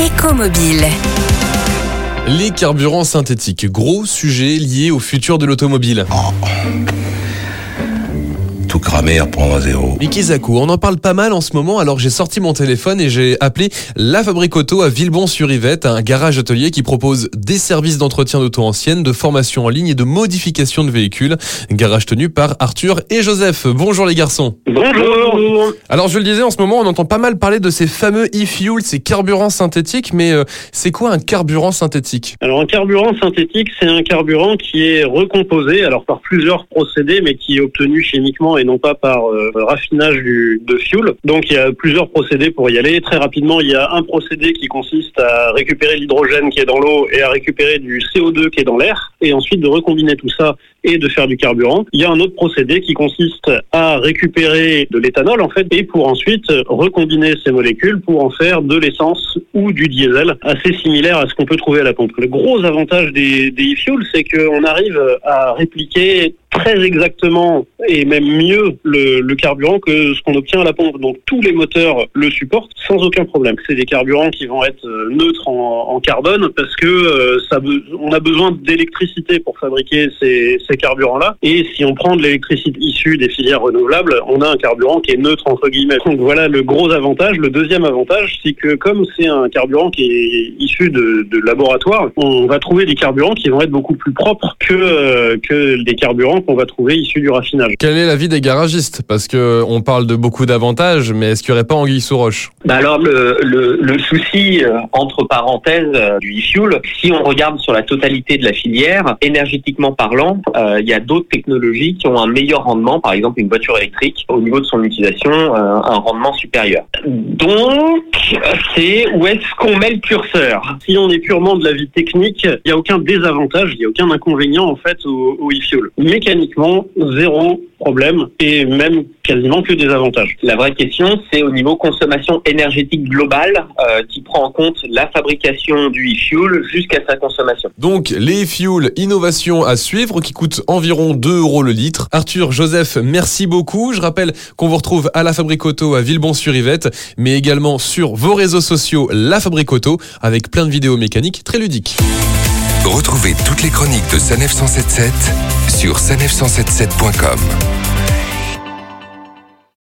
Écomobile. Les carburants synthétiques, gros sujet lié au futur de l'automobile. Tout cramer, reprendre à zéro. Mickey Zakou, on en parle pas mal en ce moment, alors j'ai sorti mon téléphone et j'ai appelé La Fabrique Auto à Villebon-sur-Yvette, un garage atelier qui propose des services d'entretien d'auto ancienne, de formation en ligne et de modification de véhicules. Garage tenu par Arthur et Joseph. Bonjour les garçons. Bonjour. Alors je le disais, en ce moment on entend pas mal parler de ces fameux e-fuels, ces carburants synthétiques, mais euh, c'est quoi un carburant synthétique? Alors un carburant synthétique, c'est un carburant qui est recomposé, alors par plusieurs procédés, mais qui est obtenu chimiquement et non pas par euh, raffinage de fuel. Donc il y a plusieurs procédés pour y aller. Très rapidement, il y a un procédé qui consiste à récupérer l'hydrogène qui est dans l'eau et à récupérer du CO2 qui est dans l'air, et ensuite de recombiner tout ça et de faire du carburant. Il y a un autre procédé qui consiste à récupérer de l'éthanol en fait et pour ensuite recombiner ces molécules pour en faire de l'essence ou du diesel assez similaire à ce qu'on peut trouver à la pompe. Le gros avantage des, e-fuels, c'est qu'on arrive à répliquer très exactement et même mieux le, carburant que ce qu'on obtient à la pompe. Donc tous les moteurs le supportent sans aucun problème. C'est des carburants qui vont être euh, neutres en, en carbone parce que euh, ça, on a besoin d'électricité pour fabriquer ces, ces carburants-là. Et si on prend de l'électricité issue des filières renouvelables, on a un carburant qui est neutre entre guillemets. Donc voilà le gros avantage. Le deuxième avantage, c'est que comme c'est un carburant qui est issu de, de laboratoire, on va trouver des carburants qui vont être beaucoup plus propres que, euh, que des carburants qu'on va trouver issus du raffinage. Quel est l'avis des garagistes? Parce que on parle de beaucoup d'avantages, mais est-ce qu'il n'y aurait pas anguille sous roche? Bah alors le, le, le souci euh, entre parenthèses euh, du e-fuel, si on regarde sur la totalité de la filière, énergétiquement parlant, euh, il y a d'autres technologies qui ont un meilleur rendement, par exemple une voiture électrique, au niveau de son utilisation, euh, un rendement supérieur. Donc c'est où est-ce qu'on met le curseur? Si on est purement de la vie technique, il n'y a aucun désavantage, il n'y a aucun inconvénient en fait au, au e-fuel. Mécaniquement, zéro problème et même quasiment que des avantages. La vraie question, c'est au niveau consommation énergétique globale euh, qui prend en compte la fabrication du e-fuel jusqu'à sa consommation. Donc les fuels, innovation à suivre qui coûte environ 2 euros le litre. Arthur, Joseph, merci beaucoup. Je rappelle qu'on vous retrouve à la Fabrique Auto à Villebon-sur-Yvette, mais également sur vos réseaux sociaux La Fabrique Auto avec plein de vidéos mécaniques très ludiques. Retrouvez toutes les chroniques de Sanef 177 sur sanef177.com.